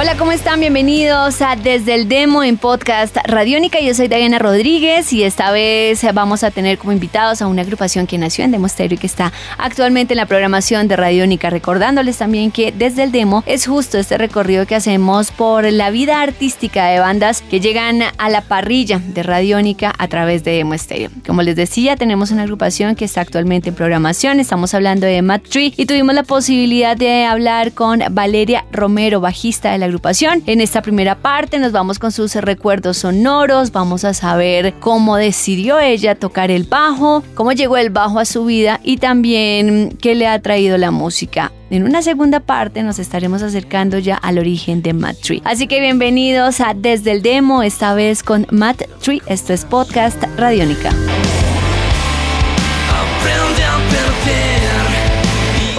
Hola, ¿cómo están? Bienvenidos a Desde el Demo en Podcast Radiónica. Yo soy Diana Rodríguez y esta vez vamos a tener como invitados a una agrupación que nació en Demo Stereo y que está actualmente en la programación de Radiónica. Recordándoles también que Desde el Demo es justo este recorrido que hacemos por la vida artística de bandas que llegan a la parrilla de Radiónica a través de Demo Stereo. Como les decía, tenemos una agrupación que está actualmente en programación. Estamos hablando de Matt Tree y tuvimos la posibilidad de hablar con Valeria Romero, bajista de la agrupación. En esta primera parte nos vamos con sus recuerdos sonoros, vamos a saber cómo decidió ella tocar el bajo, cómo llegó el bajo a su vida y también qué le ha traído la música. En una segunda parte nos estaremos acercando ya al origen de Matt Tree. Así que bienvenidos a Desde el Demo, esta vez con Matt Tree. Esto es Podcast Radiónica.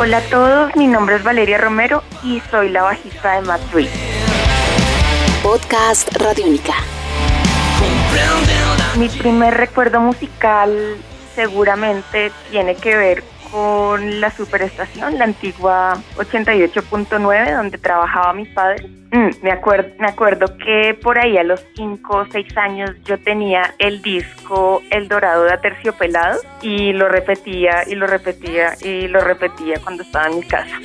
Hola a todos, mi nombre es Valeria Romero y soy la bajista de Matt Tree. Podcast Radiónica. Mi primer recuerdo musical seguramente tiene que ver con la superestación, la antigua 88.9, donde trabajaba mi padre. Mm, me, acuerdo, me acuerdo que por ahí a los 5 o 6 años yo tenía el disco El Dorado de Aterciopelado y lo repetía y lo repetía y lo repetía cuando estaba en mi casa.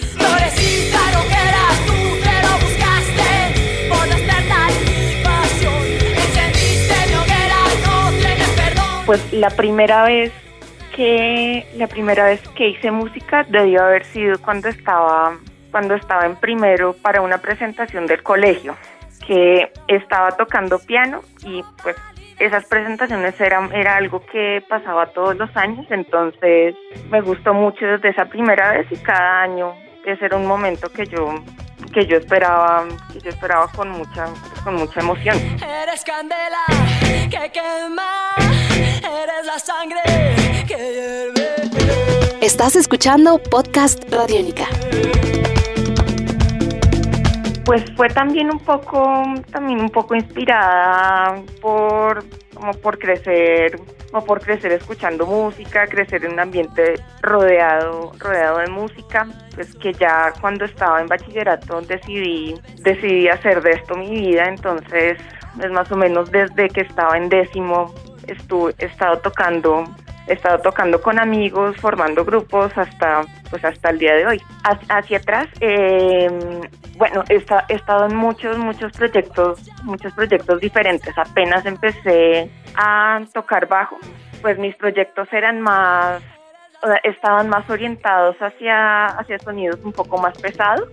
Pues la primera vez que la primera vez que hice música debió haber sido cuando estaba cuando estaba en primero para una presentación del colegio que estaba tocando piano y pues esas presentaciones eran era algo que pasaba todos los años entonces me gustó mucho desde esa primera vez y cada año ese era un momento que yo que yo esperaba que yo esperaba con mucha con mucha emoción. Eres candela que quema, eres la sangre que hierve. Estás escuchando Podcast Radiónica. Pues fue también un poco, también un poco inspirada por, como por crecer, como por crecer escuchando música, crecer en un ambiente rodeado, rodeado de música. Pues que ya cuando estaba en bachillerato decidí, decidí hacer de esto mi vida, entonces es más o menos desde que estaba en décimo estuve, estado tocando he estado tocando con amigos, formando grupos hasta pues hasta el día de hoy. Hacia atrás, eh, bueno, he, esta- he estado en muchos, muchos proyectos, muchos proyectos diferentes. Apenas empecé a tocar bajo, pues mis proyectos eran más, estaban más orientados hacia, hacia sonidos un poco más pesados.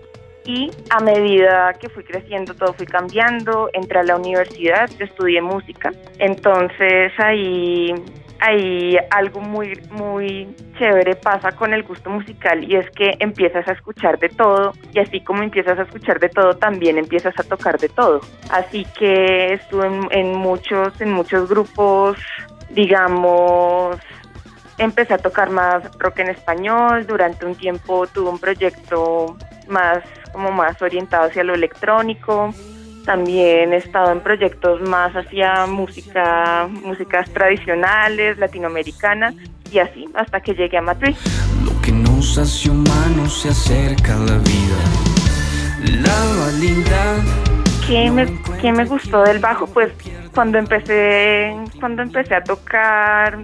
Y a medida que fui creciendo, todo fui cambiando. Entré a la universidad, estudié música. Entonces ahí, ahí algo muy, muy chévere pasa con el gusto musical y es que empiezas a escuchar de todo y así como empiezas a escuchar de todo, también empiezas a tocar de todo. Así que estuve en, en muchos, en muchos grupos, digamos, empecé a tocar más rock en español. Durante un tiempo tuve un proyecto más como más orientado hacia lo electrónico. También he estado en proyectos más hacia música, músicas tradicionales, latinoamericanas y así hasta que llegué a Madrid. Lo que nos hace humanos se acerca a la vida. La linda. ¿Qué me, qué me gustó del bajo? Pues cuando empecé, cuando empecé a tocar,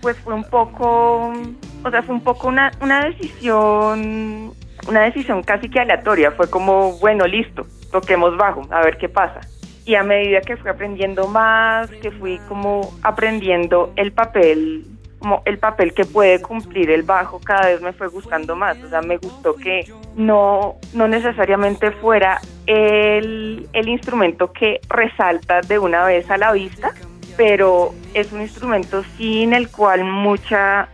pues fue un poco, o sea, fue un poco una, una decisión, una decisión casi que aleatoria. Fue como, bueno, listo, toquemos bajo, a ver qué pasa. Y a medida que fui aprendiendo más, que fui como aprendiendo el papel, como el papel que puede cumplir el bajo, cada vez me fue gustando más. O sea, me gustó que no, no necesariamente fuera el, el instrumento que resalta de una vez a la vista, pero es un instrumento sin el cual mucha,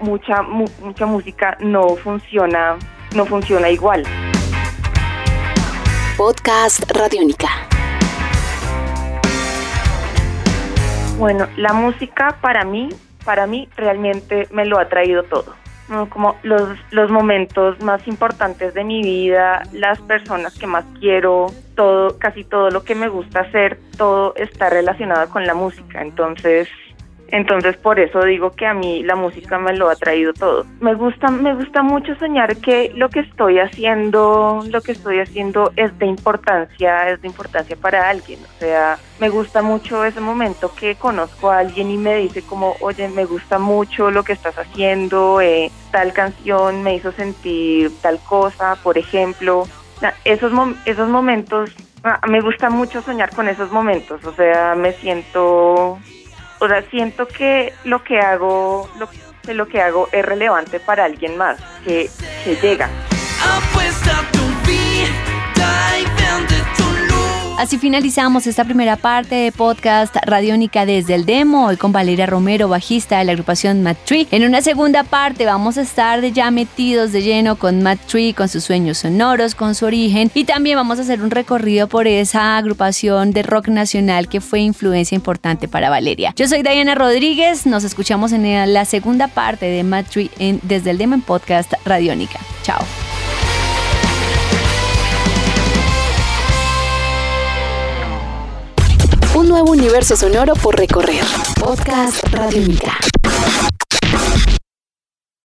mucha, mu- mucha música no funciona, no funciona igual. Podcast Radiónica. Bueno, la música para mí, para mí realmente me lo ha traído todo. como los, los momentos más importantes de mi vida, las personas que más quiero, todo, casi todo lo que me gusta hacer, todo está relacionado con la música. Entonces, entonces por eso digo que a mí la música me lo ha traído todo. Me gusta, me gusta mucho soñar que lo que estoy haciendo, lo que estoy haciendo es de importancia, es de importancia para alguien. O sea, me gusta mucho ese momento que conozco a alguien y me dice como, oye, me gusta mucho lo que estás haciendo, eh, tal canción me hizo sentir tal cosa, por ejemplo. Esos, esos momentos, ah, me gusta mucho soñar con esos momentos, o sea, me siento o sea, siento que lo que hago, lo, lo que hago es relevante para alguien más, que, que llega. Así finalizamos esta primera parte de podcast Radiónica desde el demo, hoy con Valeria Romero, bajista de la agrupación Matt Tree. En una segunda parte vamos a estar ya metidos de lleno con Matt Tree, con sus sueños sonoros, con su origen y también vamos a hacer un recorrido por esa agrupación de rock nacional que fue influencia importante para Valeria. Yo soy Diana Rodríguez, nos escuchamos en la segunda parte de Matt Tree en Desde el demo en podcast Radiónica. Chao. Universo sonoro por recorrer. Podcast Radiónica.